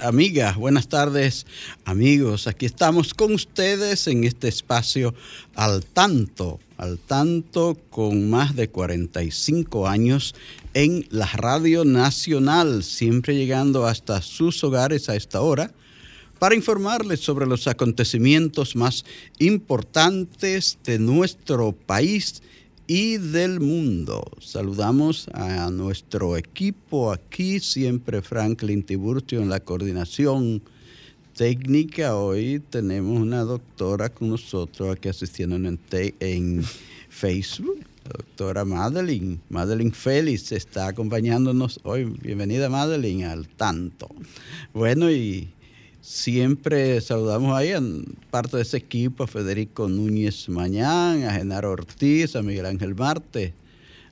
Amigas. Buenas tardes, amigos. Aquí estamos con ustedes en este espacio al tanto, al tanto con más de 45 años en la Radio Nacional, siempre llegando hasta sus hogares a esta hora para informarles sobre los acontecimientos más importantes de nuestro país y del mundo. Saludamos a nuestro equipo aquí, siempre Franklin Tiburcio en la coordinación técnica. Hoy tenemos una doctora con nosotros aquí asistiendo en, en Facebook. Doctora Madeline, Madeline Félix está acompañándonos hoy. Bienvenida Madeline al tanto. Bueno, y Siempre saludamos ahí en parte de ese equipo a Federico Núñez Mañán, a Genaro Ortiz, a Miguel Ángel Marte,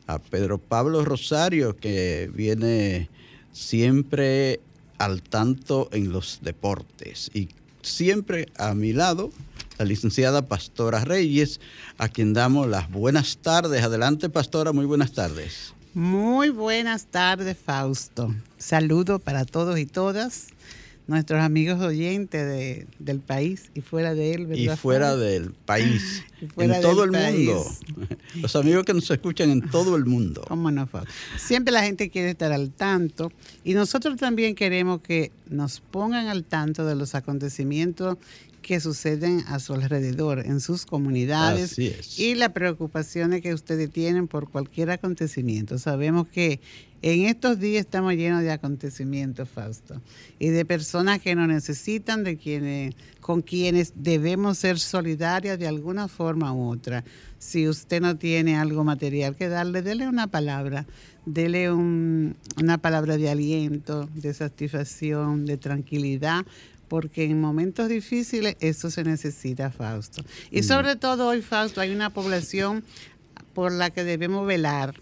a Pedro Pablo Rosario, que viene siempre al tanto en los deportes. Y siempre a mi lado, la licenciada Pastora Reyes, a quien damos las buenas tardes. Adelante, Pastora, muy buenas tardes. Muy buenas tardes, Fausto. Saludo para todos y todas nuestros amigos oyentes del país y fuera de él, ¿verdad? Y fuera del país, en todo el mundo. Los amigos que nos escuchan en todo el mundo. ¿Cómo no, Siempre la gente quiere estar al tanto y nosotros también queremos que nos pongan al tanto de los acontecimientos que suceden a su alrededor, en sus comunidades y las preocupaciones que ustedes tienen por cualquier acontecimiento. Sabemos que en estos días estamos llenos de acontecimientos, Fausto, y de personas que nos necesitan, de quienes, con quienes debemos ser solidarias de alguna forma u otra. Si usted no tiene algo material que darle, dele una palabra, dele una palabra de aliento, de satisfacción, de tranquilidad, porque en momentos difíciles eso se necesita, Fausto. Y mm. sobre todo hoy, Fausto, hay una población por la que debemos velar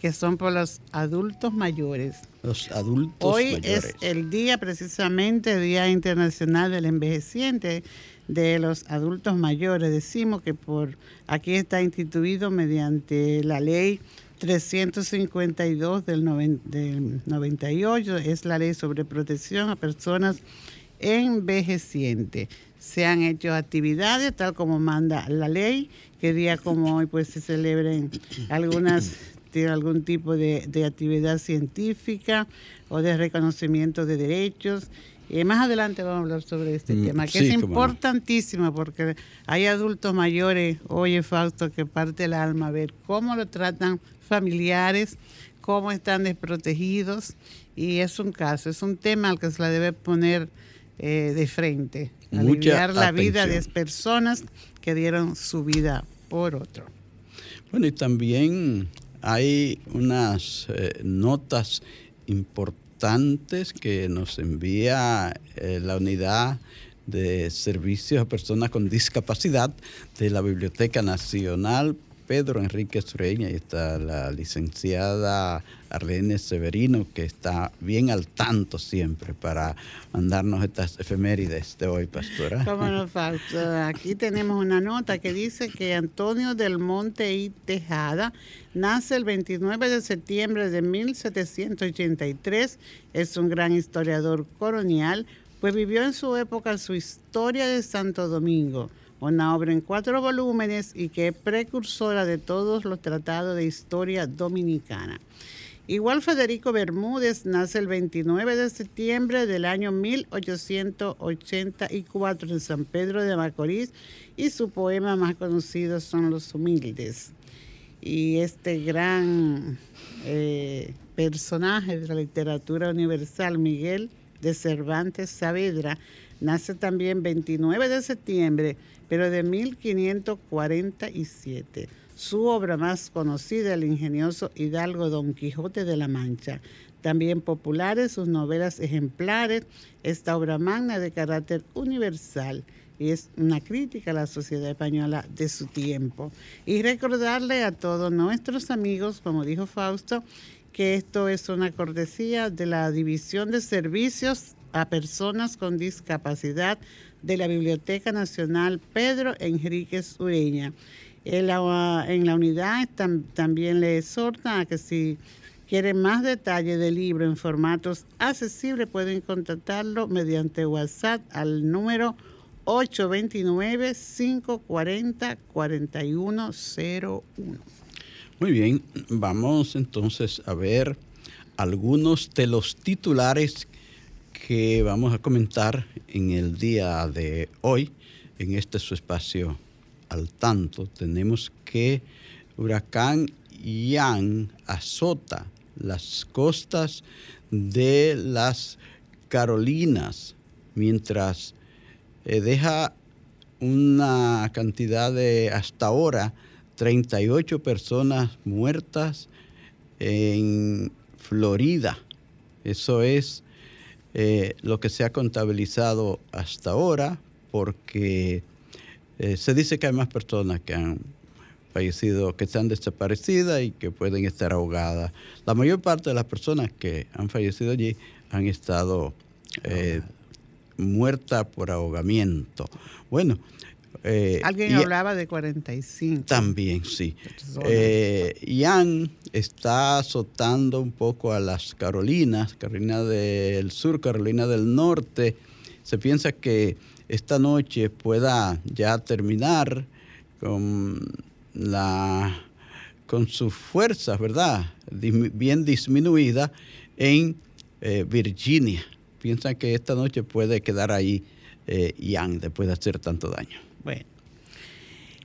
que son por los adultos mayores. Los adultos Hoy es el día precisamente, Día Internacional del Envejeciente de los Adultos Mayores. Decimos que por aquí está instituido mediante la ley 352 del, del 98, es la ley sobre protección a personas envejecientes. Se han hecho actividades tal como manda la ley, que día como hoy pues se celebren algunas algún tipo de, actividad científica o de reconocimiento de derechos. Y más adelante vamos a hablar sobre este mm, tema, que es importantísimo porque hay adultos mayores, oye Fausto, que parte el alma a ver cómo lo tratan familiares, cómo están desprotegidos. Y es un caso, es un tema al que se le debe poner eh, de frente, aliviar la vida de personas que dieron su vida por otro. Bueno, y también hay unas eh, notas importantes que nos envía eh, la unidad de servicios a personas con discapacidad de la Biblioteca Nacional Pedro Enrique Sureña y está la licenciada Arlene Severino, que está bien al tanto siempre para mandarnos estas efemérides de hoy, pastora. Cómo no falta. Aquí tenemos una nota que dice que Antonio del Monte y Tejada nace el 29 de septiembre de 1783. Es un gran historiador colonial, pues vivió en su época su historia de Santo Domingo una obra en cuatro volúmenes y que es precursora de todos los tratados de historia dominicana. Igual Federico Bermúdez nace el 29 de septiembre del año 1884 en San Pedro de Macorís y su poema más conocido son Los Humildes. Y este gran eh, personaje de la literatura universal, Miguel de Cervantes Saavedra, nace también 29 de septiembre, pero de 1547 su obra más conocida, el ingenioso Hidalgo Don Quijote de la Mancha. También populares sus novelas ejemplares, esta obra magna de carácter universal y es una crítica a la sociedad española de su tiempo. Y recordarle a todos nuestros amigos, como dijo Fausto, que esto es una cortesía de la División de Servicios a Personas con Discapacidad de la Biblioteca Nacional Pedro Enríquez Ureña. En la, en la unidad también le exhorta a que si quieren más detalles del libro en formatos accesibles pueden contactarlo mediante WhatsApp al número 829-540-4101. Muy bien, vamos entonces a ver algunos de los titulares que vamos a comentar en el día de hoy en este su espacio al tanto, tenemos que huracán Ian azota las costas de las Carolinas, mientras eh, deja una cantidad de hasta ahora 38 personas muertas en Florida. Eso es eh, lo que se ha contabilizado hasta ahora, porque eh, se dice que hay más personas que han fallecido, que están desaparecidas y que pueden estar ahogadas. La mayor parte de las personas que han fallecido allí han estado eh, muertas por ahogamiento. Bueno. Eh, Alguien hablaba de 45. También, sí. Eh, Ian está azotando un poco a las Carolinas, Carolina del Sur, Carolina del Norte. Se piensa que esta noche pueda ya terminar con la con sus fuerzas, ¿verdad? Bien disminuida en eh, Virginia. Piensan que esta noche puede quedar ahí eh, Ian después de hacer tanto daño. Bueno.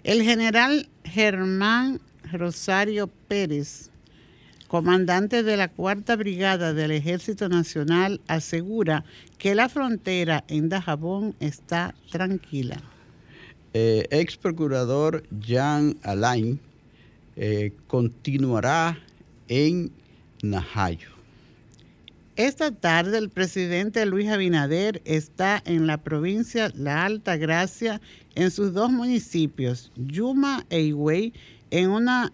El general Germán Rosario Pérez comandante de la Cuarta Brigada del Ejército Nacional, asegura que la frontera en Dajabón está tranquila. Eh, ex procurador Jean Alain eh, continuará en Najayo. Esta tarde el presidente Luis Abinader está en la provincia La Alta Gracia, en sus dos municipios, Yuma e Higüey, en una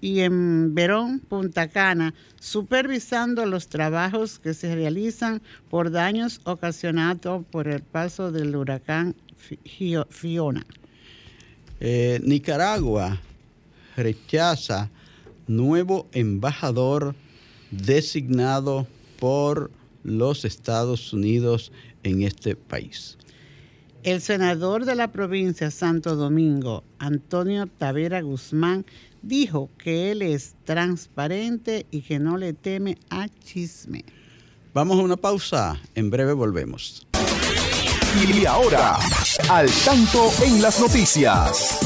y en Verón, Punta Cana, supervisando los trabajos que se realizan por daños ocasionados por el paso del huracán Fiona. Eh, Nicaragua rechaza nuevo embajador designado por los Estados Unidos en este país. El senador de la provincia Santo Domingo, Antonio Tavera Guzmán, dijo que él es transparente y que no le teme a chisme. Vamos a una pausa, en breve volvemos. Y ahora, al tanto en las noticias.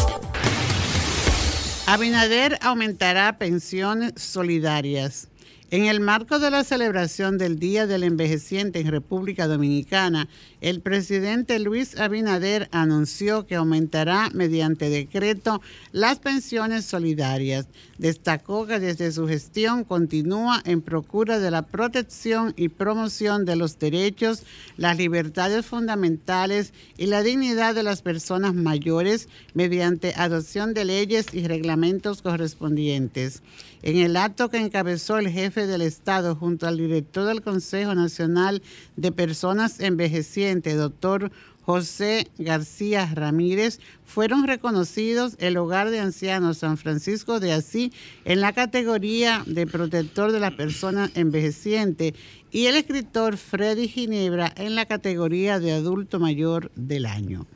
Abinader aumentará pensiones solidarias. En el marco de la celebración del Día del Envejeciente en República Dominicana, el presidente Luis Abinader anunció que aumentará mediante decreto las pensiones solidarias. Destacó que desde su gestión continúa en procura de la protección y promoción de los derechos, las libertades fundamentales y la dignidad de las personas mayores mediante adopción de leyes y reglamentos correspondientes. En el acto que encabezó el jefe del Estado junto al director del Consejo Nacional de Personas Envejecientes, doctor José García Ramírez, fueron reconocidos el Hogar de Ancianos San Francisco de Asís en la categoría de protector de las personas envejecientes y el escritor Freddy Ginebra en la categoría de adulto mayor del año.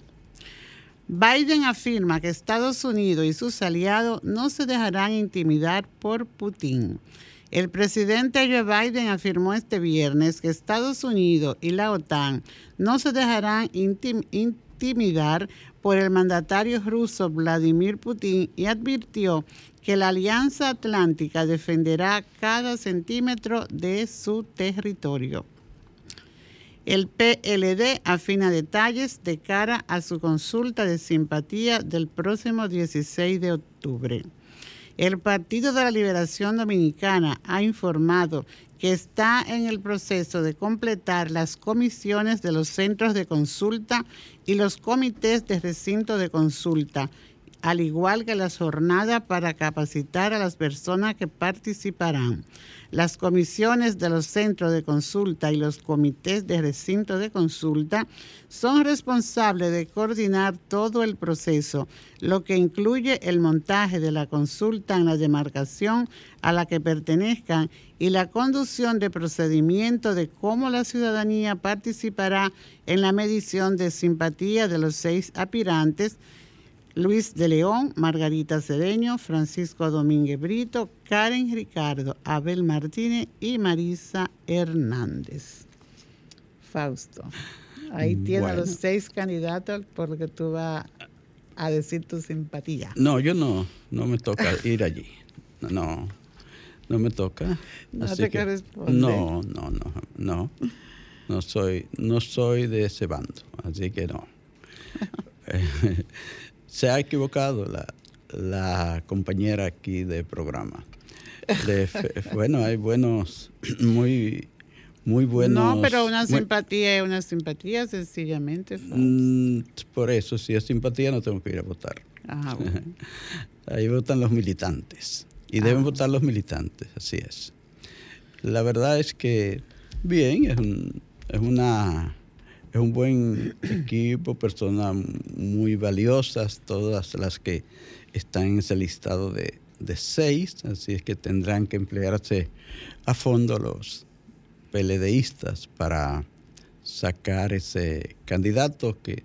Biden afirma que Estados Unidos y sus aliados no se dejarán intimidar por Putin. El presidente Joe Biden afirmó este viernes que Estados Unidos y la OTAN no se dejarán intimidar por el mandatario ruso Vladimir Putin y advirtió que la Alianza Atlántica defenderá cada centímetro de su territorio. El PLD afina detalles de cara a su consulta de simpatía del próximo 16 de octubre. El Partido de la Liberación Dominicana ha informado que está en el proceso de completar las comisiones de los centros de consulta y los comités de recinto de consulta al igual que las jornadas para capacitar a las personas que participarán. Las comisiones de los centros de consulta y los comités de recinto de consulta son responsables de coordinar todo el proceso, lo que incluye el montaje de la consulta en la demarcación a la que pertenezcan y la conducción de procedimiento de cómo la ciudadanía participará en la medición de simpatía de los seis aspirantes Luis de León, Margarita Cedeño, Francisco Domínguez Brito, Karen Ricardo, Abel Martínez y Marisa Hernández. Fausto, ahí tienes los seis candidatos porque tú vas a decir tu simpatía. No, yo no, no me toca ir allí. No, no me toca. No te que, No, no, no, no. No soy, no soy de ese bando, así que no. se ha equivocado la, compañera aquí de programa. bueno, hay buenos, muy, muy buenos. No, pero una simpatía es una simpatía, sencillamente. Mm, por eso, si es simpatía, no tengo que ir a votar. Ah, Ahí votan los militantes. Y deben ah. votar los militantes, así es. La verdad es que, bien, es, es una es un buen equipo, personas muy valiosas, todas las que están en ese listado de, seis, así es que tendrán que emplearse a fondo los PLDistas para sacar ese candidato que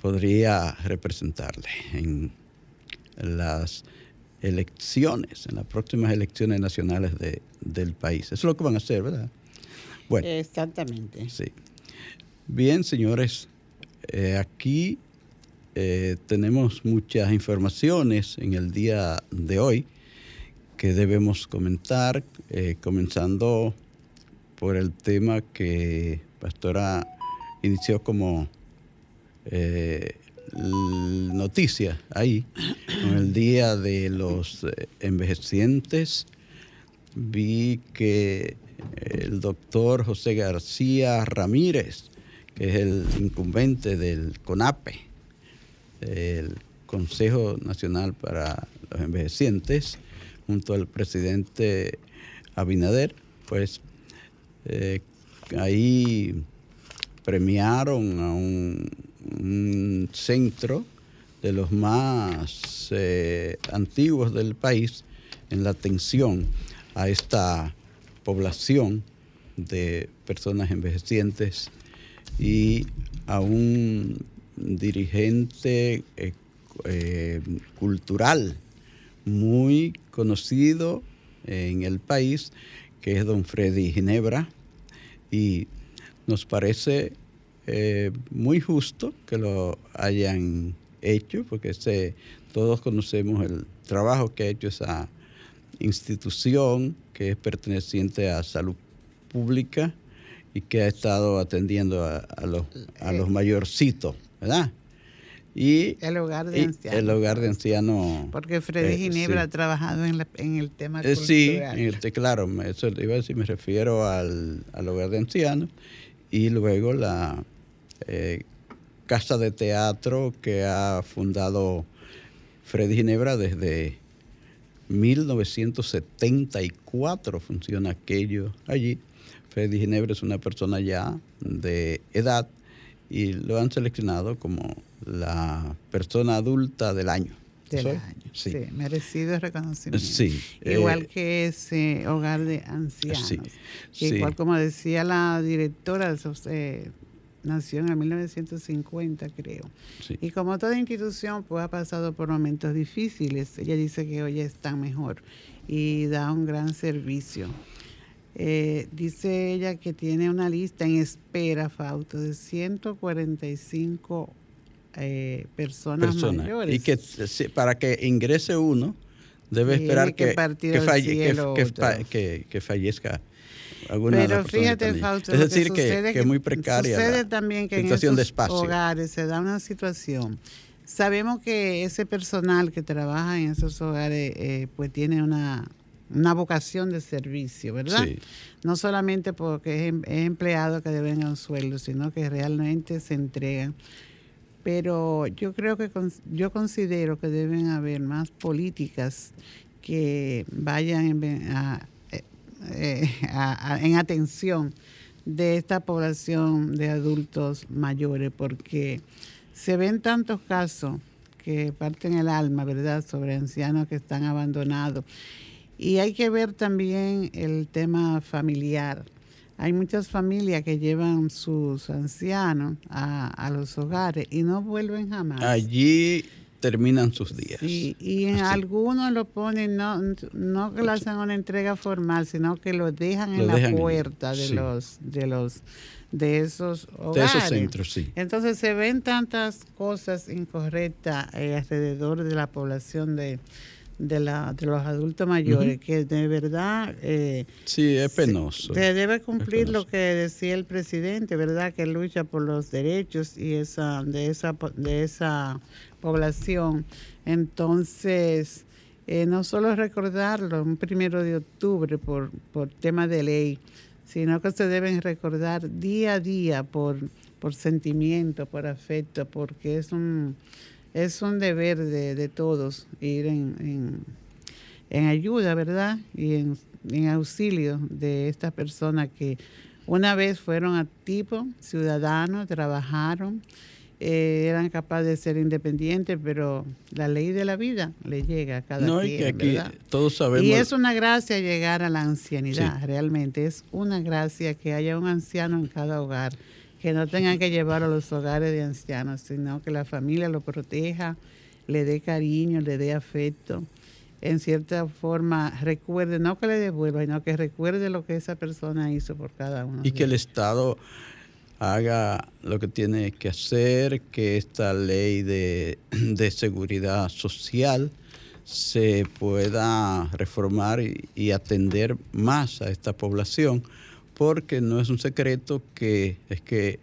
podría representarle en las elecciones, en las próximas elecciones nacionales del país. Eso es lo que van a hacer, ¿verdad? Bueno. Exactamente. Sí. Bien, señores, eh, aquí eh, tenemos muchas informaciones en el día de hoy que debemos comentar, eh, comenzando por el tema que Pastora inició como noticia ahí, en el día de los envejecientes. Vi que el doctor José García Ramírez, que es el incumbente del CONAPE, el Consejo Nacional para los Envejecientes, junto al presidente Abinader, pues eh, ahí premiaron a un, centro de los más eh, antiguos del país en la atención a esta población de personas envejecientes y a un dirigente eh, eh, cultural muy conocido en el país, que es don Freddy Ginebra, y nos parece eh, muy justo que lo hayan hecho, porque todos conocemos el trabajo que ha hecho esa institución que es perteneciente a salud pública y que ha estado atendiendo a, los, a los mayorcitos, ¿verdad? Y el hogar de ancianos. El hogar de ancianos. Porque Freddy eh, Ginebra ha trabajado en, en, el tema eh, Sí, claro, eso iba a decir, me refiero al, hogar de ancianos y luego la eh, casa de teatro que ha fundado Freddy Ginebra desde 1974 funciona aquello allí Freddy Ginebra es una persona ya de edad y lo han seleccionado como la persona adulta del año. Del año, sí. merecido reconocimiento. Sí. Igual eh, que ese hogar de ancianos. igual como decía la directora, eh, nació en el 1950, creo. Y como toda institución, pues ha pasado por momentos difíciles. Ella dice que hoy está mejor y da un gran servicio. Eh, dice ella que tiene una lista en espera, Fausto, de 145 eh, personas, mayores. Y que para que ingrese uno, debe esperar que, que, fallezca alguna Pero fíjate, Fausto, es decir, que, es muy precaria sucede también que en esos hogares se da una situación. Sabemos que ese personal que trabaja en esos hogares eh, pues tiene una una vocación de servicio, ¿verdad? No solamente porque es, em, empleado que deben un sueldo, sino que realmente se entregan. Pero yo creo que yo considero que deben haber más políticas que vayan en, eh, eh, en atención de esta población de adultos mayores, porque se ven tantos casos que parten el alma, ¿verdad?, sobre ancianos que están abandonados y hay que ver también el tema familiar. Hay muchas familias que llevan sus ancianos a, los hogares y no vuelven jamás. Allí terminan sus días. Sí, y en algunos lo ponen, no, no que le hacen una entrega formal, sino que lo dejan en la puerta de los, de los de esos hogares. De esos centros, sí. Entonces se ven tantas cosas incorrectas eh, alrededor de la población de, de, la, de los adultos mayores, que de verdad... Eh, sí, es penoso. Se debe cumplir lo que decía el presidente, ¿verdad? Que lucha por los derechos y esa, de, esa, de esa población. Entonces, eh, no solo recordarlo un primero de octubre por, por tema de ley, sino que se deben recordar día a día por, por sentimiento, por afecto, porque es un es un deber de, todos ir en, ayuda, ¿verdad? Y en, auxilio de estas personas que una vez fueron activos, ciudadanos, trabajaron, eh, eran capaces de ser independientes, pero la ley de la vida le llega a cada no, quien, y que aquí todos sabemos. Y es una gracia llegar a la ancianidad, realmente. Es una gracia que haya un anciano en cada hogar que no tengan que llevar a los hogares de ancianos, sino que la familia lo proteja, le dé cariño, le dé afecto. En cierta forma, recuerde, no que le devuelva, sino que recuerde lo que esa persona hizo por cada uno. Y que el Estado haga lo que tiene que hacer, que esta ley de, de seguridad social se pueda reformar y atender más a esta población porque no es un secreto que es que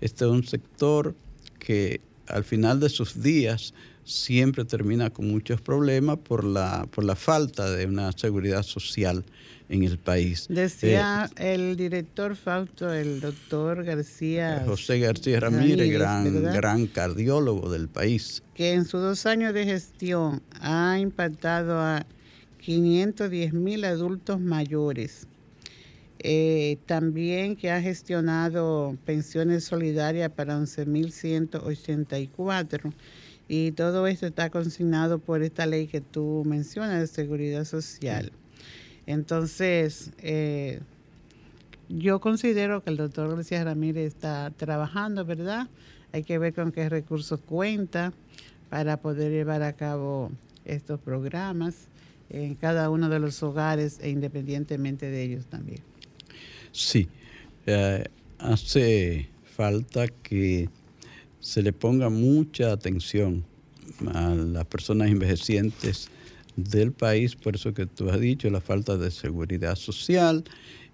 este es un sector que al final de sus días siempre termina con muchos problemas por la, por la falta de una seguridad social en el país. Decía eh, el director Fausto, el doctor García. José García Ramírez, gran, gran cardiólogo del país. Que en sus dos años de gestión ha impactado a 510 mil adultos mayores eh, también que ha gestionado pensiones solidarias para 11.184 y todo esto está consignado por esta ley que tú mencionas de seguridad social. Entonces, eh, yo considero que el doctor García Ramírez está trabajando, ¿verdad? Hay que ver con qué recursos cuenta para poder llevar a cabo estos programas en cada uno de los hogares e independientemente de ellos también. Sí, eh, hace falta que se le ponga mucha atención a las personas envejecientes del país, por eso que tú has dicho, la falta de seguridad social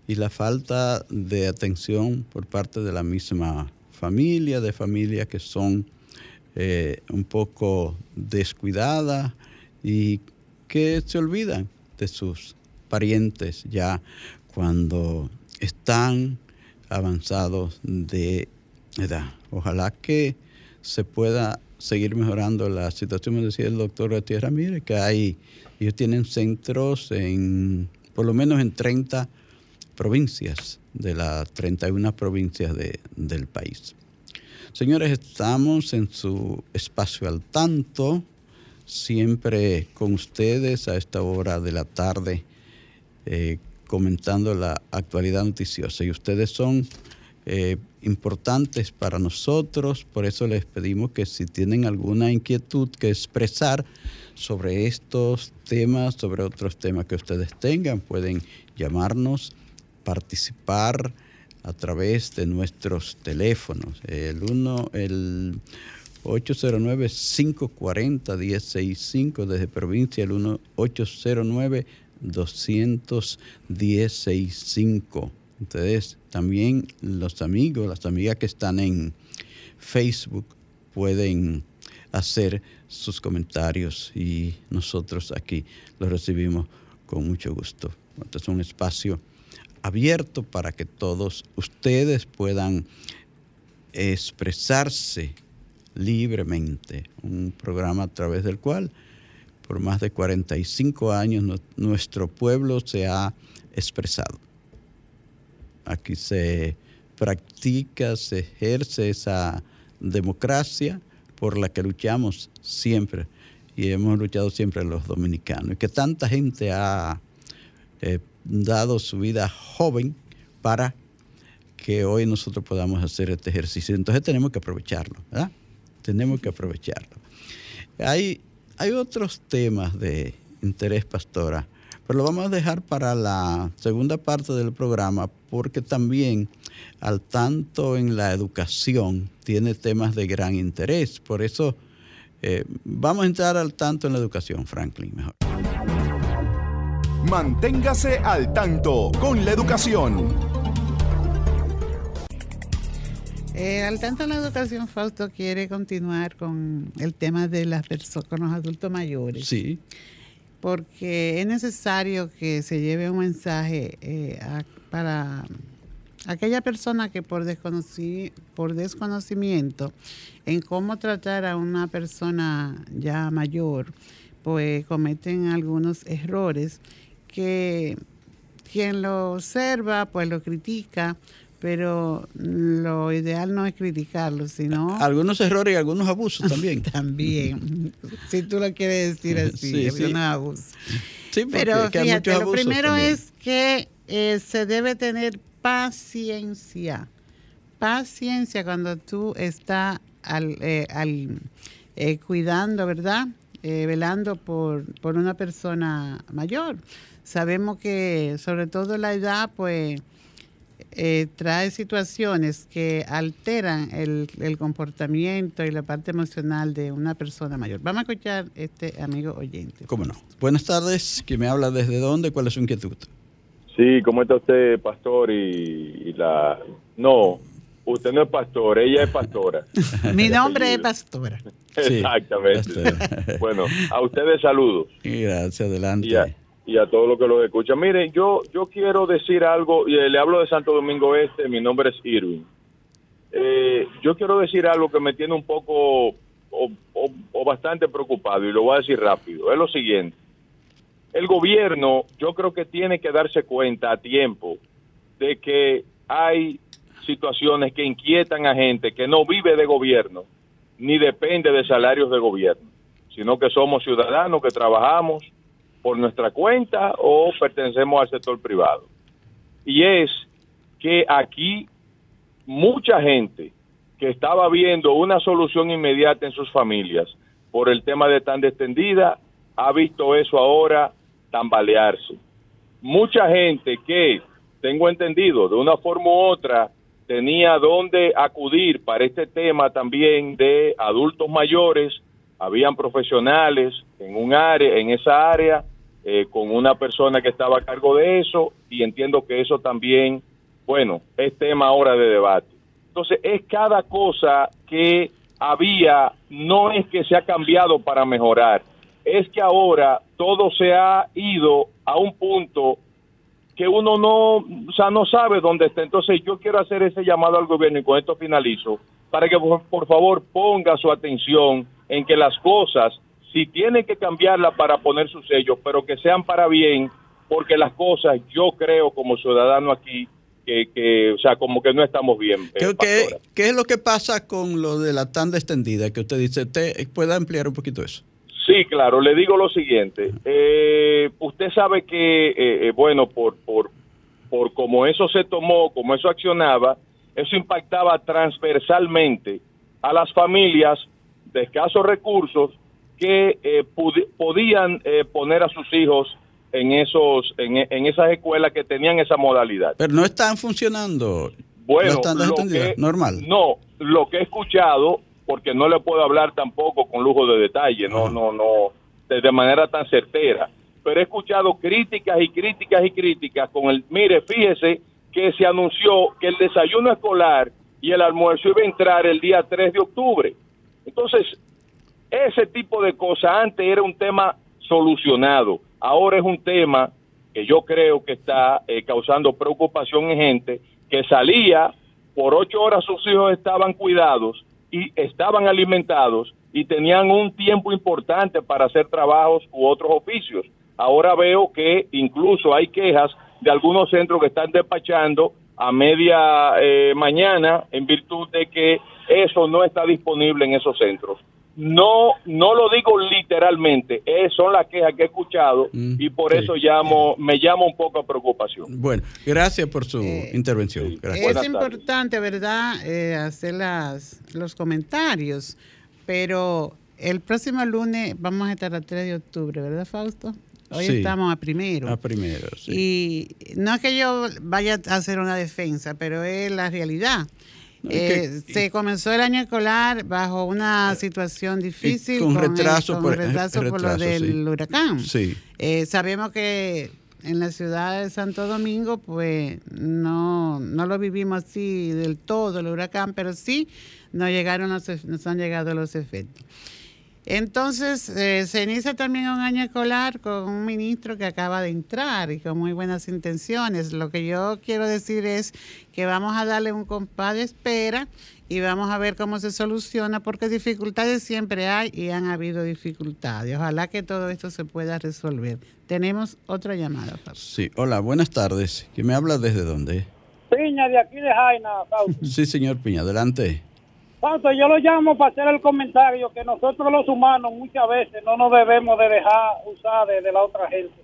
y la falta de atención por parte de la misma familia, de familias que son eh, un poco descuidadas y que se olvidan de sus parientes ya cuando están avanzados de edad. Ojalá que se pueda seguir mejorando la situación, me decía el doctor García Ramírez, que hay, ellos tienen centros en, por lo menos en 30 provincias, de las 31 provincias del país. Señores, estamos en su espacio al tanto, siempre con ustedes a esta hora de la tarde. Eh, comentando la actualidad noticiosa. Y ustedes son eh, importantes para nosotros, por eso les pedimos que si tienen alguna inquietud que expresar sobre estos temas, sobre otros temas que ustedes tengan, pueden llamarnos, participar a través de nuestros teléfonos. El 1, el 809-540-1065 desde provincia, el 1 809 21065 Entonces, también los amigos, las amigas que están en Facebook pueden hacer sus comentarios y nosotros aquí los recibimos con mucho gusto. Este es un espacio abierto para que todos ustedes puedan expresarse libremente. Un programa a través del cual por más de 45 años nuestro pueblo se ha expresado. Aquí se practica, se ejerce esa democracia por la que luchamos siempre y hemos luchado siempre los dominicanos. Y que tanta gente ha eh, dado su vida joven para que hoy nosotros podamos hacer este ejercicio. Entonces tenemos que aprovecharlo, ¿verdad? Tenemos que aprovecharlo. Hay, hay otros temas de interés, pastora, pero lo vamos a dejar para la segunda parte del programa porque también al tanto en la educación tiene temas de gran interés. Por eso eh, vamos a entrar al tanto en la educación, Franklin, mejor. Manténgase al tanto con la educación. Eh, al tanto la educación, Fausto quiere continuar con el tema de las personas, con los adultos mayores. Sí. Porque es necesario que se lleve un mensaje eh, para aquella persona que por, por desconocimiento en cómo tratar a una persona ya mayor, pues cometen algunos errores que quien lo observa, pues lo critica pero lo ideal no es criticarlo, sino... Algunos errores y algunos abusos también. también, si tú lo quieres decir así, sí, sí. abusos. Sí, pero fíjate, lo primero es que eh, se debe tener paciencia. Paciencia cuando tú estás al, eh, eh, cuidando, ¿verdad? velando por, por una persona mayor. Sabemos que sobre todo la edad, pues eh, trae situaciones que alteran el, comportamiento y la parte emocional de una persona mayor. Vamos a escuchar este amigo oyente. ¿Cómo no? Buenas tardes, ¿quién me habla desde dónde? ¿Cuál es su inquietud? Sí, ¿cómo está usted, pastor? Y, la... No, usted no es pastor, ella es pastora. Mi nombre es pastora. Exactamente. bueno, a ustedes saludos. Gracias, adelante y a todos los que lo escuchan. Miren, yo, yo quiero decir algo, y le hablo de Santo Domingo Este, mi nombre es Irwin. Eh, yo quiero decir algo que me tiene un poco o, o, bastante preocupado, y lo voy a decir rápido. Es lo siguiente. El gobierno, yo creo que tiene que darse cuenta a tiempo de que hay situaciones que inquietan a gente que no vive de gobierno, ni depende de salarios de gobierno, sino que somos ciudadanos que trabajamos por nuestra cuenta o pertenecemos al sector privado. Y es que aquí mucha gente que estaba viendo una solución inmediata en sus familias por el tema de tan extendida, ha visto eso ahora tambalearse. Mucha gente que, tengo entendido, de una forma u otra, tenía donde acudir para este tema también de adultos mayores, habían profesionales en un área, en esa área, eh, con una persona que estaba a cargo de eso y entiendo que eso también, bueno, es tema ahora de debate. Entonces, es cada cosa que había, no es que se ha cambiado para mejorar, es que ahora todo se ha ido a un punto que uno no, o no sabe dónde está. Entonces, yo quiero hacer ese llamado al gobierno y con esto finalizo, para que por favor ponga su atención en que las cosas si tiene que cambiarla para poner su sello, pero que sean para bien, porque las cosas yo creo como ciudadano aquí que, o sea, como que no estamos bien. Eh, ¿Qué, es lo que pasa con lo de la tanda extendida que usted dice? ¿Te puede ampliar un poquito eso? Sí, claro, le digo lo siguiente. Eh, usted sabe que, eh, bueno, por, por, por como eso se tomó, como eso accionaba, eso impactaba transversalmente a las familias de escasos recursos que eh, podían eh, poner a sus hijos en esos en, esas escuelas que tenían esa modalidad. Pero no están funcionando. Bueno, normal. No, lo que he escuchado, porque no le puedo hablar tampoco con lujo de detalle, no, no, no, de, manera tan certera. Pero he escuchado críticas y críticas y críticas con el, mire, fíjese que se anunció que el desayuno escolar y el almuerzo iba a entrar el día 3 de octubre. Entonces, ese tipo de cosas antes era un tema solucionado. Ahora es un tema que yo creo que está eh, causando preocupación en gente que salía por ocho horas sus hijos estaban cuidados y estaban alimentados y tenían un tiempo importante para hacer trabajos u otros oficios. Ahora veo que incluso hay quejas de algunos centros que están despachando a media eh, mañana en virtud de que eso no está disponible en esos centros. No, no lo digo literalmente, son las quejas que he escuchado mm, y por eso llamo, me llama un poco a preocupación. Bueno, gracias por su eh, intervención. Es importante, ¿verdad?, eh, hacer las, los comentarios, pero el próximo lunes vamos a estar a 3 de octubre, ¿verdad, Fausto? Hoy estamos a primero. A primero, sí. Y no es que yo vaya a hacer una defensa, pero es la realidad. Eh, se comenzó el año escolar bajo una situación difícil. Con, retraso, por, lo del huracán. Sí. Eh, sabemos que en la ciudad de Santo Domingo, pues no, no lo vivimos así del todo el huracán, pero sí nos, llegaron nos han llegado los efectos. Entonces, eh, se inicia también un año escolar con un ministro que acaba de entrar y con muy buenas intenciones. Lo que yo quiero decir es que vamos a darle un compás de espera y vamos a ver cómo se soluciona, porque dificultades siempre hay y han habido dificultades. Ojalá que todo esto se pueda resolver. Tenemos otra llamada. Sí, hola, buenas tardes. ¿Quién me habla desde dónde? Piña, de aquí de Jaina. sí, señor Piña, adelante yo lo llamo para hacer el comentario que nosotros los humanos muchas veces no nos debemos de dejar usar de, la otra gente.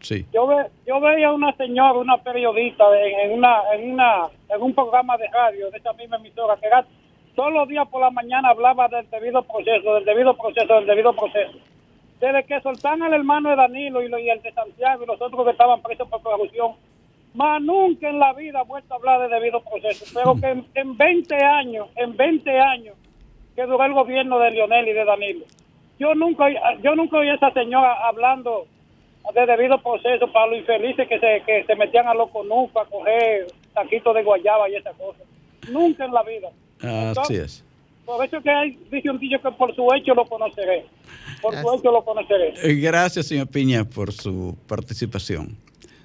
Sí. Yo ve, yo veía una señora, una periodista en, una en una en un programa de radio de esa misma emisora que todos los días por la mañana hablaba del debido proceso, del debido proceso, del debido proceso. Desde que soltan al hermano de Danilo y, y el de Santiago y los otros que estaban presos por corrupción, más nunca en la vida ha vuelto a hablar de debido proceso, pero que en, 20 años, en 20 años que duró el gobierno de Lionel y de Danilo, yo nunca, yo nunca oí a esa señora hablando de debido proceso para los infelices que se, que se metían a los conus a coger taquitos de guayaba y esas cosas. Nunca en la vida. Así es. Por eso que hay, dice un que por su hecho lo conoceré. Por su hecho lo conoceré. Eh, gracias, señor Piña, por su participación.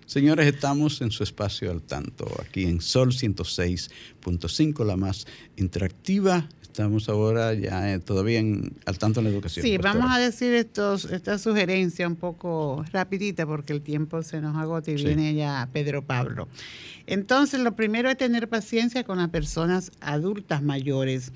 Señores, estamos en su espacio al tanto, aquí en Sol 106.5, la más interactiva. Estamos ahora ya eh, todavía en, al tanto en la educación. Sí, vamos a decir estos, esta sugerencia un poco rapidita porque el tiempo se nos agota y viene ya Pedro Pablo. Entonces, lo primero es tener paciencia con las personas adultas mayores.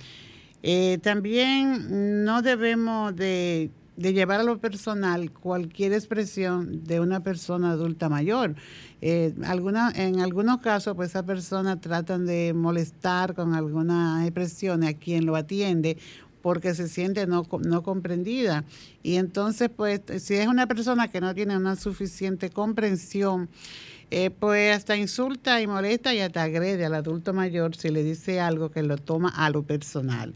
Eh, también no debemos de de llevar a lo personal cualquier expresión de una persona adulta mayor. Eh, alguna, en algunos casos, pues esa persona tratan de molestar con alguna expresión a quien lo atiende porque se siente no, no comprendida. Y entonces, pues, si es una persona que no tiene una suficiente comprensión, eh, pues hasta insulta y molesta y hasta agrede al adulto mayor si le dice algo que lo toma a lo personal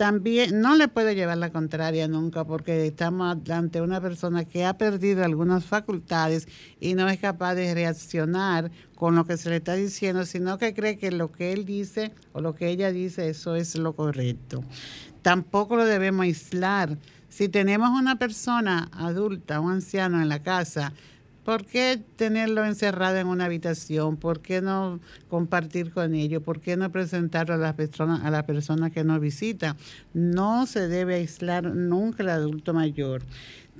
también no le puede llevar la contraria nunca porque estamos ante una persona que ha perdido algunas facultades y no es capaz de reaccionar con lo que se le está diciendo, sino que cree que lo que él dice o lo que ella dice, eso es lo correcto. Tampoco lo debemos aislar. Si tenemos una persona adulta, un anciano en la casa, ¿Por qué tenerlo encerrado en una habitación? ¿Por qué no compartir con ellos? ¿Por qué no presentarlo a la persona, a la persona que nos visita? No se debe aislar nunca el adulto mayor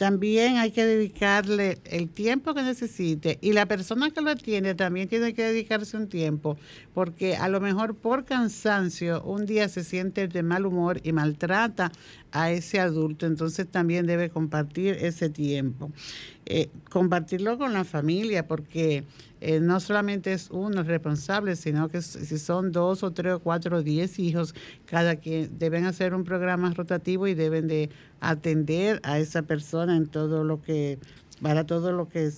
también hay que dedicarle el tiempo que necesite y la persona que lo atiende también tiene que dedicarse un tiempo porque a lo mejor por cansancio un día se siente de mal humor y maltrata a ese adulto, entonces también debe compartir ese tiempo. Eh, compartirlo con la familia, porque eh, no solamente es uno responsable, sino que si son dos o tres o cuatro o diez hijos, cada quien deben hacer un programa rotativo y deben de atender a esa persona en todo lo que para todo lo que,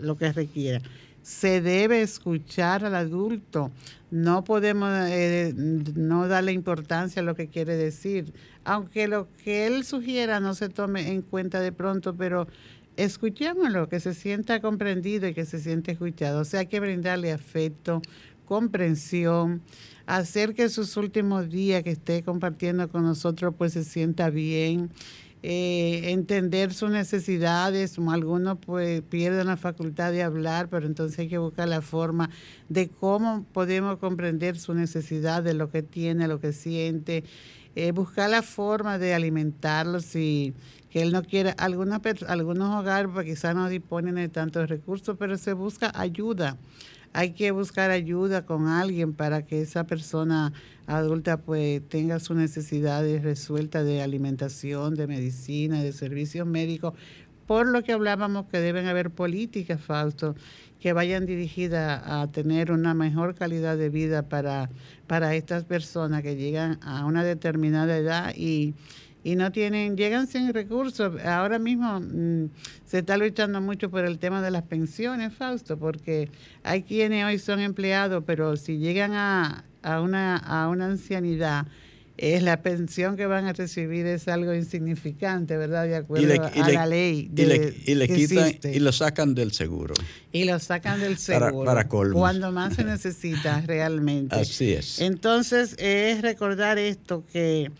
lo que requiera. Se debe escuchar al adulto. No podemos eh, no darle importancia a lo que quiere decir, aunque lo que él sugiera no se tome en cuenta de pronto, pero escuchémoslo, que se sienta comprendido y que se siente escuchado. O sea, hay que brindarle afecto, comprensión, hacer que sus últimos días que esté compartiendo con nosotros pues se sienta bien, eh, entender sus necesidades. Algunos pues pierden la facultad de hablar, pero entonces hay que buscar la forma de cómo podemos comprender su necesidad, de lo que tiene, lo que siente. Eh, buscar la forma de alimentarlos si que él no quiere. Algunas, algunos hogares quizás no disponen de tantos recursos, pero se busca ayuda. Hay que buscar ayuda con alguien para que esa persona adulta pues tenga sus necesidades resueltas de alimentación, de medicina, de servicios médicos, por lo que hablábamos que deben haber políticas, Fausto, que vayan dirigidas a tener una mejor calidad de vida para, para estas personas que llegan a una determinada edad y, y no tienen, llegan sin recursos. Ahora mismo mm, se está luchando mucho por el tema de las pensiones, Fausto, porque hay quienes hoy son empleados, pero si llegan a, a, una, a una ancianidad, es la pensión que van a recibir es algo insignificante, ¿verdad? De acuerdo a la ley. y, le, y le quitan y lo sacan del seguro. Y lo sacan del seguro. Para, para Cuando más se necesita realmente. Así es. Entonces, es recordar esto que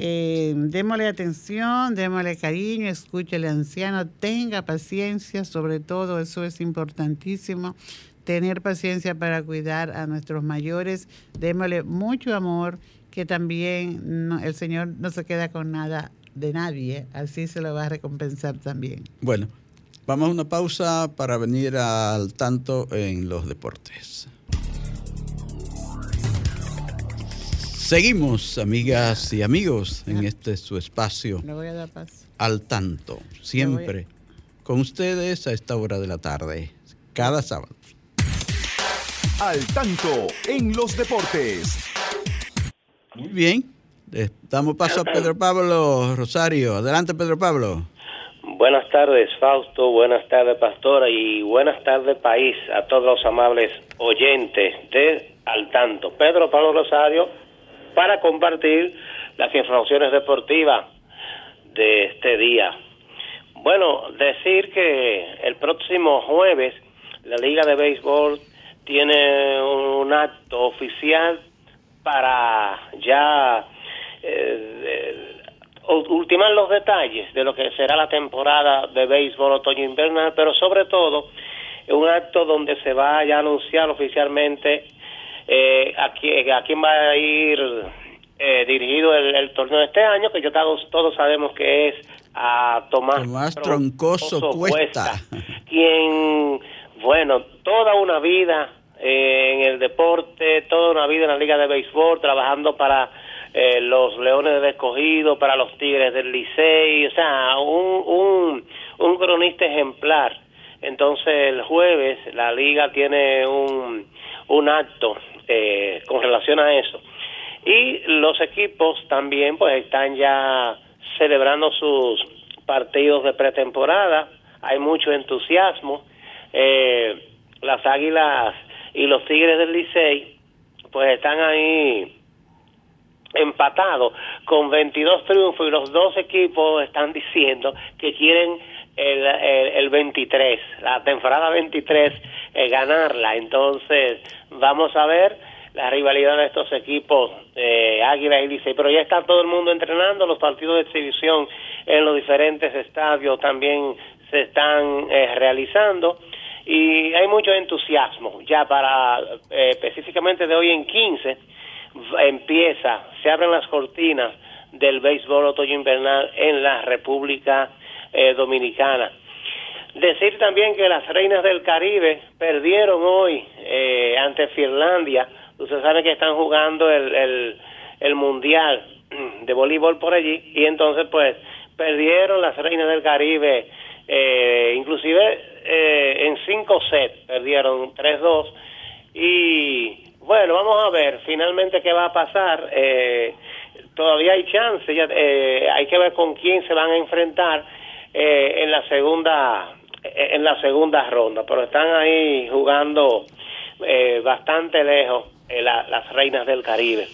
eh, démosle atención, démosle cariño, escúchele anciano, tenga paciencia, sobre todo eso es importantísimo, tener paciencia para cuidar a nuestros mayores, démosle mucho amor, que también el Señor no se queda con nada de nadie, así se lo va a recompensar también. Bueno, vamos a una pausa para venir al tanto en los deportes. Seguimos, amigas y amigos, en este su espacio. Al tanto, siempre con ustedes a esta hora de la tarde, cada sábado. Al tanto en los deportes. Muy bien, damos paso a Pedro Pablo Rosario. Adelante, Pedro Pablo. Buenas tardes, Fausto. Buenas tardes, Pastora. Y buenas tardes, país, a todos los amables oyentes de Al Tanto. Pedro Pablo Rosario para compartir las informaciones deportivas de este día. Bueno, decir que el próximo jueves la Liga de Béisbol tiene un acto oficial para ya eh, ultimar los detalles de lo que será la temporada de béisbol otoño-invernal, pero sobre todo un acto donde se va a anunciar oficialmente eh, a, quién, va a ir eh, dirigido el, torneo de este año, que yo todos, todos sabemos que es a Tomás, Tomás Troncoso, Cuesta, quien, bueno, toda una vida eh, en el deporte, toda una vida en la Liga de Béisbol, trabajando para eh, los Leones del Escogido, para los Tigres del Licey, o sea, un, un, un cronista ejemplar. Entonces el jueves la liga tiene un, un acto eh, con relación a eso. Y los equipos también pues están ya celebrando sus partidos de pretemporada, hay mucho entusiasmo. Eh, las Águilas y los Tigres del Licey pues están ahí empatados con 22 triunfos y los dos equipos están diciendo que quieren el, el, 23, la temporada 23, eh, ganarla. Entonces, vamos a ver la rivalidad de estos equipos, eh, Águila y Licey, pero ya está todo el mundo entrenando, los partidos de exhibición en los diferentes estadios también se están eh, realizando y hay mucho entusiasmo ya para eh, específicamente de hoy en 15 empieza, se abren las cortinas del béisbol otoño invernal en la República eh, Dominicana. Decir también que las reinas del Caribe perdieron hoy eh, ante Finlandia. Ustedes saben que están jugando el, el, el Mundial de voleibol por allí y entonces pues perdieron las reinas del Caribe eh, inclusive eh, en cinco sets perdieron 3-2 y bueno, vamos a ver finalmente qué va a pasar. Eh, todavía hay chance, ya, hay que ver con quién se van a enfrentar en la segunda en la segunda ronda, pero están ahí jugando bastante lejos las reinas del Caribe.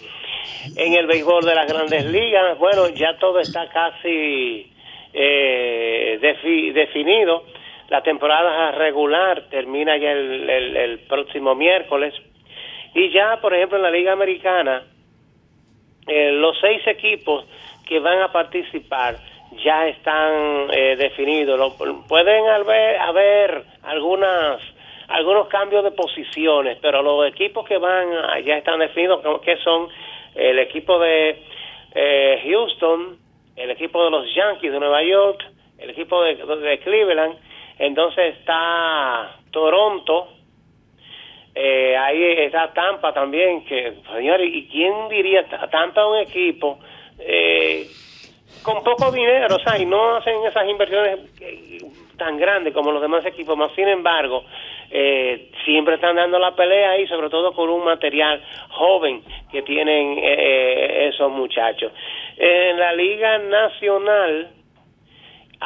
En el béisbol de las grandes ligas, bueno, ya todo está casi eh, definido. La temporada regular termina ya el, próximo miércoles. Y ya, por ejemplo, en la Liga Americana, eh, los seis equipos que van a participar ya están eh, definidos. pueden haber, haber algunas algunos cambios de posiciones, pero los equipos que van ya están definidos, que son el equipo de eh, Houston, el equipo de los Yankees de Nueva York, el equipo de, Cleveland, entonces está Toronto, eh, ahí está Tampa también, que señores, ¿y quién diría Tampa un equipo eh, con poco dinero, o sea, y no hacen esas inversiones tan grandes como los demás equipos, más sin embargo, eh, siempre están dando la pelea y sobre todo con un material joven que tienen eh, esos muchachos. En la Liga Nacional,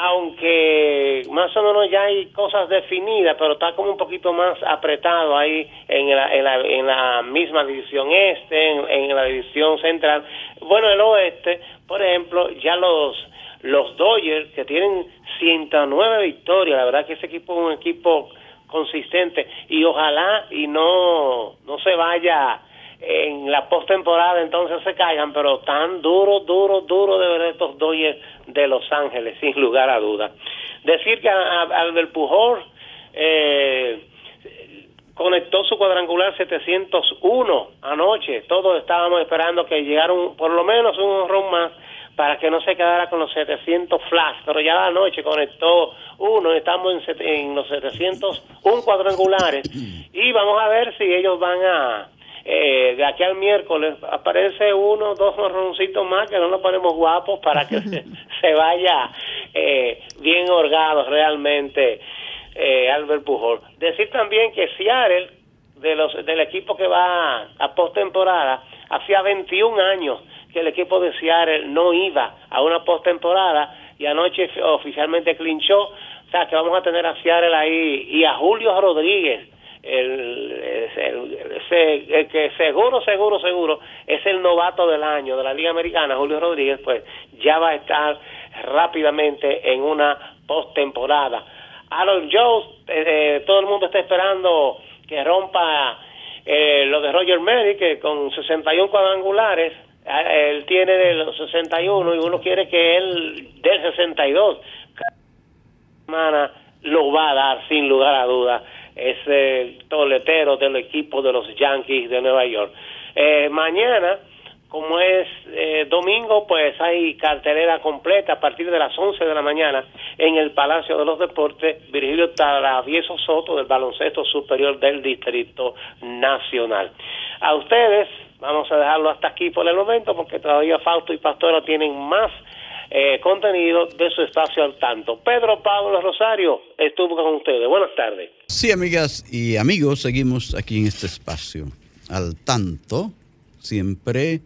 aunque más o menos ya hay cosas definidas, pero está como un poquito más apretado ahí en la, en la, en la misma división este, en, en la división central. Bueno, el oeste, por ejemplo, ya los los Dodgers que tienen 109 victorias, la verdad que ese equipo es un equipo consistente y ojalá y no no se vaya en la postemporada entonces se caigan, pero tan duro, duro, duro de ver estos Dodgers de Los Ángeles, sin lugar a dudas. Decir que Albert Pujol eh, conectó su cuadrangular 701 anoche, todos estábamos esperando que llegara por lo menos un honrón más para que no se quedara con los 700 flash, pero ya anoche conectó uno, estamos en, en los 701 cuadrangulares y vamos a ver si ellos van a, eh, de aquí al miércoles, aparece uno, dos marroncitos más que no nos ponemos guapos para que se, vaya eh, bien orgado realmente eh, Albert Pujol. Decir también que Seattle, de los, del equipo que va a postemporada, hacía 21 años que el equipo de Seattle no iba a una postemporada y anoche oficialmente clinchó. O sea, que vamos a tener a Seattle ahí y a Julio Rodríguez, el, el, que seguro, seguro, seguro es el novato del año de la Liga Americana, Julio Rodríguez, pues ya va a estar rápidamente en una postemporada. Aaron Jones, eh, eh, todo el mundo está esperando que rompa eh, lo de Roger Merry, que con 61 cuadrangulares él tiene de los 61 y uno quiere que él del 62 semana lo va a dar sin lugar a duda ese toletero del equipo de los Yankees de Nueva York. Eh, mañana, como es eh, domingo, pues hay cartelera completa a partir de las 11 de la mañana en el Palacio de los Deportes, Virgilio Travieso Soto del Baloncesto Superior del Distrito Nacional. A ustedes, Vamos a dejarlo hasta aquí por el momento porque todavía Fausto y Pastora tienen más eh, contenido de su espacio al tanto. Pedro Pablo Rosario estuvo con ustedes. Buenas tardes. Sí, amigas y amigos, seguimos aquí en este espacio al tanto, siempre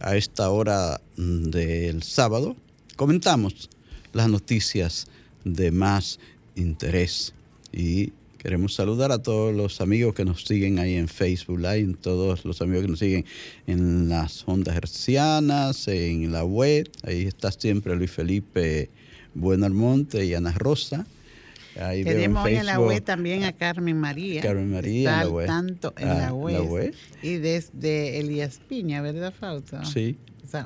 a esta hora del sábado. Comentamos las noticias de más interés y Queremos saludar a todos los amigos que nos siguen ahí en Facebook Live, todos los amigos que nos siguen en las ondas hercianas, en la web. Ahí está siempre Luis Felipe Bueno Almonte y Ana Rosa. Ahí Tenemos en, en, la web también a Carmen María. Carmen María en la Tanto en la, web. web. Y desde Elías Piña, ¿verdad, Fausto? Sí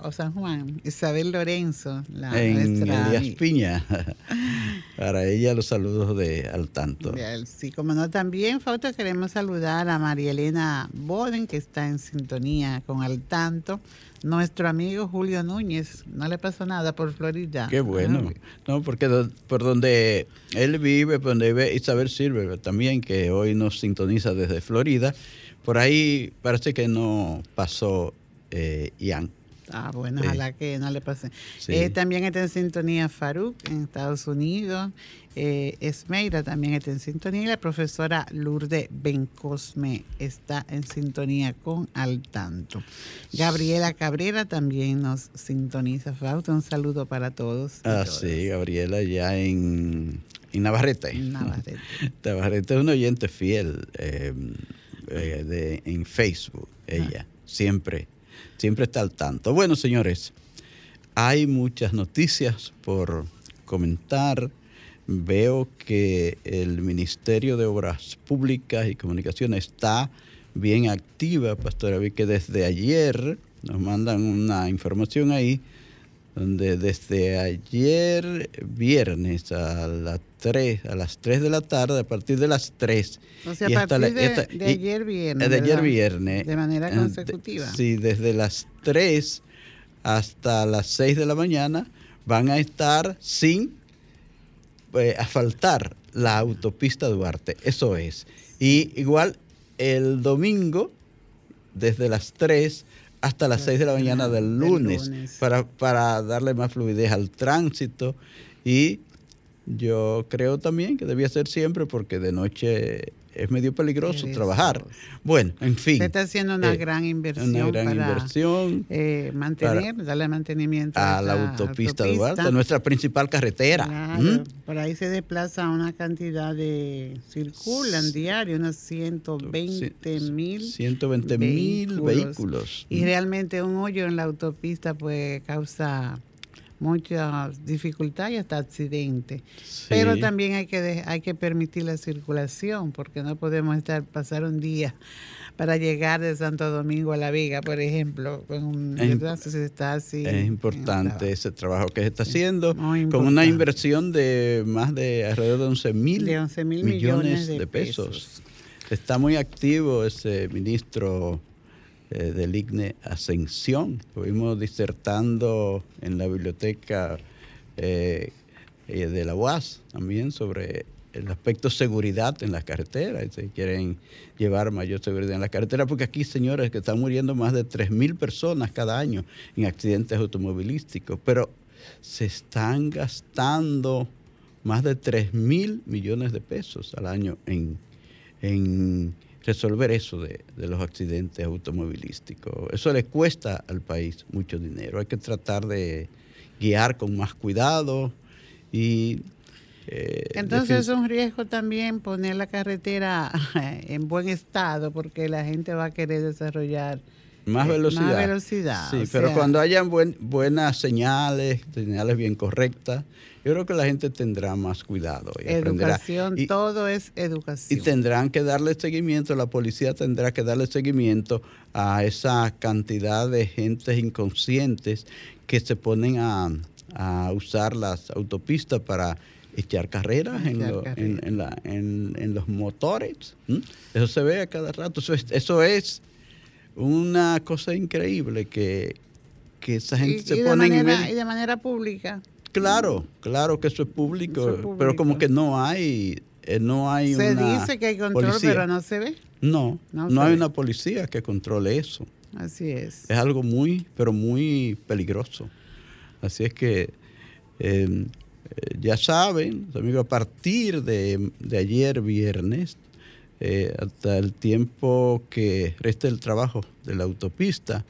o San Juan, Isabel Lorenzo, la en Elías Piña. Para ella los saludos de al tanto. Sí, como no, también, Fausto, queremos saludar a María Elena Boden, que está en sintonía con al tanto. Nuestro amigo Julio Núñez, no le pasó nada por Florida. Qué bueno. Ah, no, porque por donde él vive, por donde vive Isabel Silver también, que hoy nos sintoniza desde Florida, por ahí parece que no pasó eh, Ian Ah, bueno, Sí. ojalá que no le pase. Sí. Eh, también está en sintonía Faruk en Estados Unidos. Eh, Esmeira también está en sintonía. Y la profesora Lourdes Bencosme está en sintonía con Al Tanto. Gabriela Cabrera también nos sintoniza. Fausto, un saludo para todos. Ah, todas. sí, Gabriela ya en, en Navarrete. Navarrete. Navarrete es un oyente fiel eh, eh, de, en Facebook, ella, siempre, siempre está al tanto. Bueno, señores, hay muchas noticias por comentar. Veo que el Ministerio de Obras Públicas y Comunicaciones está bien activa, Pastora. Vi que desde ayer nos mandan una información ahí donde desde ayer viernes a las 3, a las 3 de la tarde, a partir de las 3. O sea, y a hasta partir la- de, esta- de ayer viernes. de ayer viernes. De manera eh, de- consecutiva. sí, desde las 3 hasta las 6 de la mañana van a estar sin eh, asfaltar la autopista Duarte. Eso es. Y igual el domingo, desde las 3 hasta las 6 de la mañana del lunes. Para, para darle más fluidez al tránsito. Y yo creo también que debía ser siempre porque de noche es medio peligroso trabajar. Bueno, en fin. Se está haciendo una eh, gran inversión Una gran para inversión eh, mantener, darle mantenimiento a la esa autopista, autopista. Duarte, nuestra principal carretera. Claro, ¿Mm? por ahí se desplaza una cantidad de, circulan diario unos 120 mil 120 mil vehículos. Y ¿Mm? realmente un hoyo en la autopista pues causa mucha dificultad y hasta accidente. Sí. Pero también hay que hay que permitir la circulación porque no podemos estar pasar un día para llegar de Santo Domingo a La Vega, por ejemplo, con un Es está así. Es importante ese trabajo que se está haciendo con una inversión de más de alrededor de 11 mil De 11 mil millones, millones de, de pesos. pesos. Está muy activo ese ministro eh, del IGNE Ascensión. Estuvimos disertando en la biblioteca eh, eh, de la UAS también sobre el aspecto seguridad en las carreteras. Si quieren llevar mayor seguridad en las carreteras, porque aquí, señores, que están muriendo más de 3.000 personas cada año en accidentes automovilísticos, pero se están gastando más de 3 mil millones de pesos al año en, en resolver eso de, de los accidentes automovilísticos. Eso le cuesta al país mucho dinero. Hay que tratar de guiar con más cuidado y... eh, Entonces es un riesgo también poner la carretera en buen estado porque la gente va a querer desarrollar más velocidad. Más velocidad. Sí, pero sea, cuando hayan buen- buenas señales, señales bien correctas, yo creo que la gente tendrá más cuidado y aprenderá. Educación, Y- todo es Y educación. tendrán que darle seguimiento, la policía tendrá que darle seguimiento a esa cantidad de gentes inconscientes que se ponen a, a usar las autopistas para echar carreras, en, Echar lo- en- carreras. en la- en- en los motores. Eso se ve a cada rato. Eso es, eso es una cosa increíble que, que esa gente y, se y pone en medio- y de manera pública. Claro, claro que eso es público, Eso es pero como que no hay, eh, no hay Se una dice que hay control, policía. pero no se ve. No, No hay ve. una policía que controle eso. Así es. Es algo muy, pero muy peligroso. Así es que eh, eh, ya saben, amigos, a partir de, de ayer viernes, eh, hasta el tiempo que resta el trabajo de la autopista,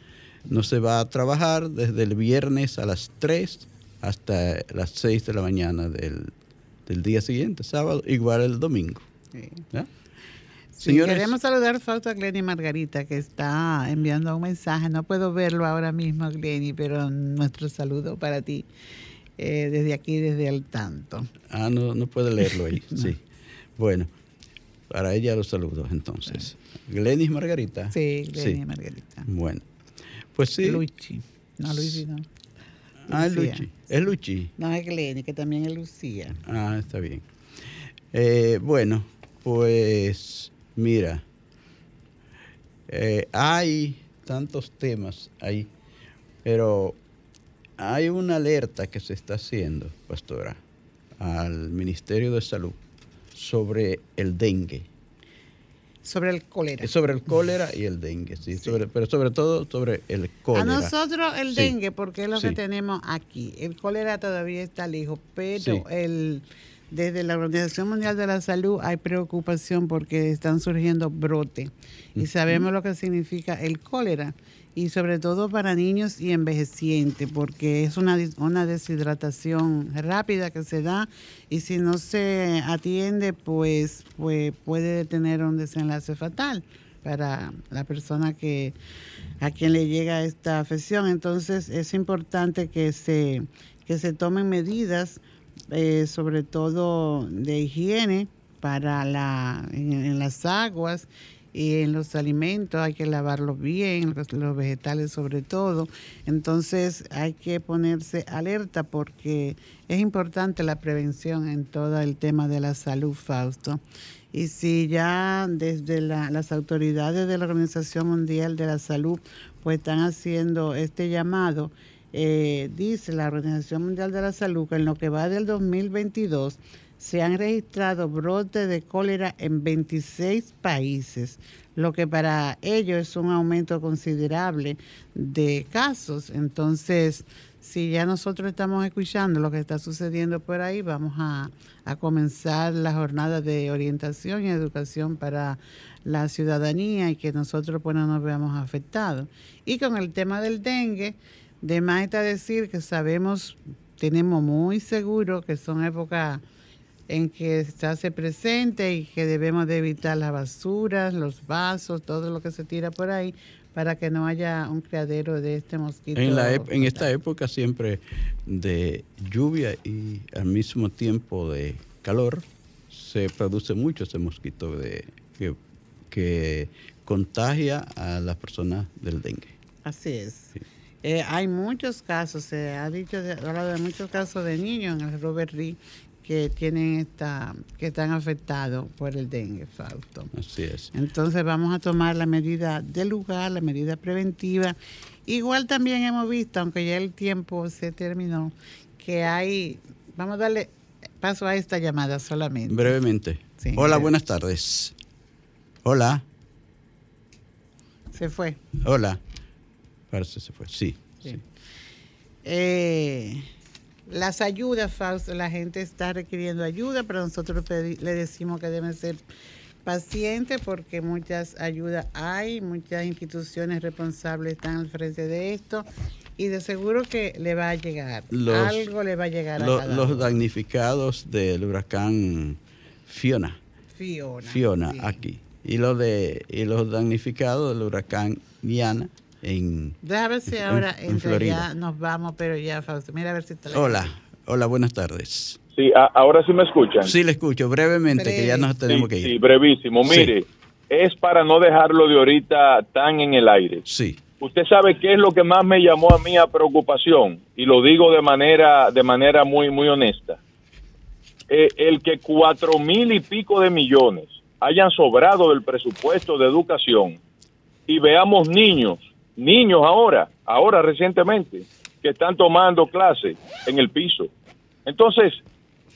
no se va a trabajar desde el viernes a las 3 hasta las 6 de la mañana del, del día siguiente, sábado, igual el domingo. Sí. Sí, Señores, queremos saludar a Glenny Margarita, que está enviando un mensaje. No puedo verlo ahora mismo, Glenny, pero nuestro saludo para ti eh, desde aquí, desde el tanto. Ah, no, no puede leerlo ahí. Sí. Bueno, para ella los saludos entonces. Glenis Margarita. Sí, Glenny Sí. Margarita. Bueno, pues sí. Luchi. No, Luchi no. ah, es Lucía. Luchi. Es Luchi. No, es Glenny, que también es Lucía. Ah, está bien. Eh, bueno, pues mira, eh, hay tantos temas ahí, pero hay una alerta que se está haciendo, pastora, al Ministerio de Salud sobre el dengue. Sobre el cólera. Sobre el cólera y el dengue, sí, Sobre, pero sobre todo sobre el cólera. A nosotros el dengue, porque es lo que tenemos aquí. El cólera todavía está lejos, pero el desde la Organización Mundial de la Salud hay preocupación porque están surgiendo brotes y sabemos lo que significa el cólera y sobre todo para niños y envejecientes, porque es una, una deshidratación rápida que se da y si no se atiende, pues, pues puede tener un desenlace fatal para la persona que a quien le llega esta afección. Entonces es importante que se, que se tomen medidas, eh, sobre todo de higiene, para la, en las aguas y en los alimentos hay que lavarlos bien, los, vegetales sobre todo. Entonces hay que ponerse alerta porque es importante la prevención en todo el tema de la salud, Fausto. Y si ya desde las autoridades de la Organización Mundial de la Salud pues están haciendo este llamado, eh, dice la Organización Mundial de la Salud que en lo que va del 2022 se han registrado brotes de cólera en 26 países, lo que para ellos es un aumento considerable de casos. Entonces, si ya nosotros estamos escuchando lo que está sucediendo por ahí, vamos a, comenzar la jornada de orientación y educación para la ciudadanía y que nosotros pues no nos veamos afectados. Y con el tema del dengue, de más está decir que sabemos, tenemos muy seguro que son épocas en que se hace presente y que debemos de evitar las basuras, los vasos, todo lo que se tira por ahí para que no haya un criadero de este mosquito. En, la en esta época siempre de lluvia y al mismo tiempo de calor se produce mucho ese mosquito de, que, contagia a las personas del dengue. Así es. Eh, hay muchos casos, se ha dicho, hablado de muchos casos de niños en el Robert Reed que tienen esta, que están afectados por el dengue, Fausto. Así es. Entonces vamos a tomar la medida del lugar, la medida preventiva. Igual también hemos visto, aunque ya el tiempo se terminó, que hay, vamos a darle paso a esta llamada solamente. Brevemente. Hola, buenas tardes. Hola. Se fue. Hola. Parece que se fue. Sí. sí. Eh, las ayudas, Fausto, la gente está requiriendo ayuda, pero nosotros le decimos que deben ser pacientes porque muchas ayudas hay, muchas instituciones responsables están al frente de esto y de seguro que le va a llegar, algo le va a llegar a Los damnificados del huracán Fiona. Fiona. Fiona, aquí. Y los, de, y los damnificados del huracán Diana en. Déjame ver si ahora en, Florida. nos vamos, pero ya, Fausto. Mira a ver si está. Hola, hola, buenas tardes. Sí, ahora sí me escuchan. Sí, le escucho, brevemente, que ya nos tenemos que ir. Sí, brevísimo. Mire, es para no dejarlo de ahorita tan en el aire. Sí. Usted sabe qué es lo que más me llamó a mí a preocupación, y lo digo de manera, de manera muy, muy honesta. Eh, el que cuatro mil y pico de millones hayan sobrado del presupuesto de educación y veamos niños niños ahora, ahora recientemente, que están tomando clases en el piso. Entonces,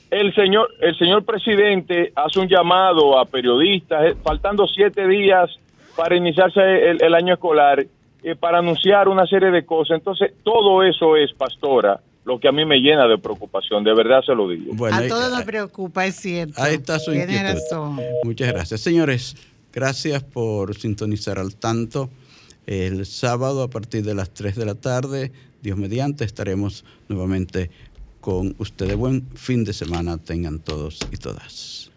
el señor, el señor presidente hace un llamado a periodistas, eh, faltando siete días para iniciarse el, año escolar, eh, para anunciar una serie de cosas. Entonces, todo eso es, pastora, lo que a mí me llena de preocupación, de verdad se lo digo. a todos nos preocupa, es cierto. Ahí está su inquietud. Muchas gracias. Señores, gracias por sintonizar al tanto. El sábado a partir de las 3 de la tarde, Dios mediante, estaremos nuevamente con ustedes. Buen fin de semana tengan todos y todas.